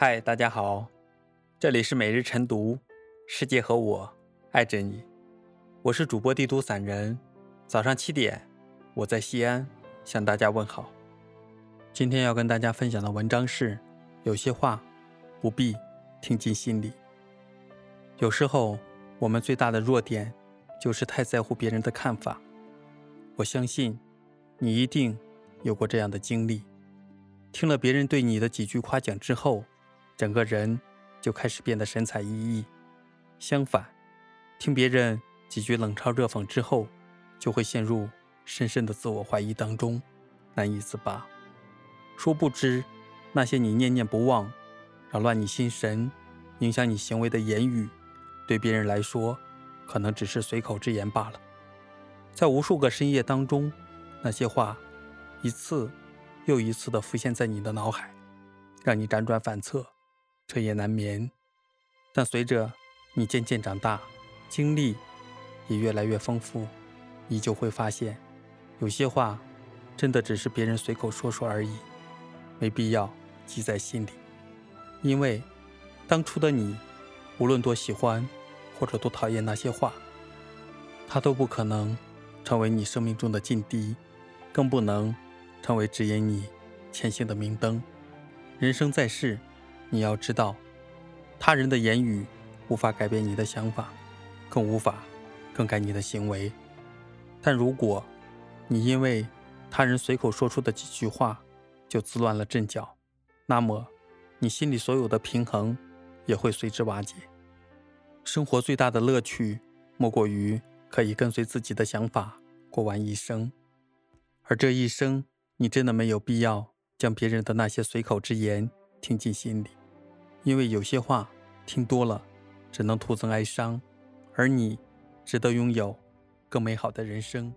嗨，大家好，这里是每日晨读，世界和我爱着你，我是主播帝都散人。早上七点，我在西安向大家问好。今天要跟大家分享的文章是：有些话不必听进心里。有时候，我们最大的弱点就是太在乎别人的看法。我相信，你一定有过这样的经历。听了别人对你的几句夸奖之后，整个人就开始变得神采奕奕。相反，听别人几句冷嘲热讽之后，就会陷入深深的自我怀疑当中，难以自拔。殊不知，那些你念念不忘、扰乱你心神、影响你行为的言语，对别人来说，可能只是随口之言罢了。在无数个深夜当中，那些话，一次又一次地浮现在你的脑海，让你辗转反侧，彻夜难眠。但随着你渐渐长大，经历也越来越丰富，你就会发现，有些话，真的只是别人随口说说而已。没必要记在心里，因为当初的你，无论多喜欢或者多讨厌那些话，它都不可能成为你生命中的劲敌，更不能成为指引你前行的明灯。人生在世，你要知道，他人的言语无法改变你的想法，更无法更改你的行为。但如果你因为他人随口说出的几句话，就自乱了阵脚，那么你心里所有的平衡也会随之瓦解。生活最大的乐趣，莫过于可以跟随自己的想法过完一生。而这一生，你真的没有必要将别人的那些随口之言听进心里，因为有些话听多了，只能徒增哀伤。而你，值得拥有更美好的人生。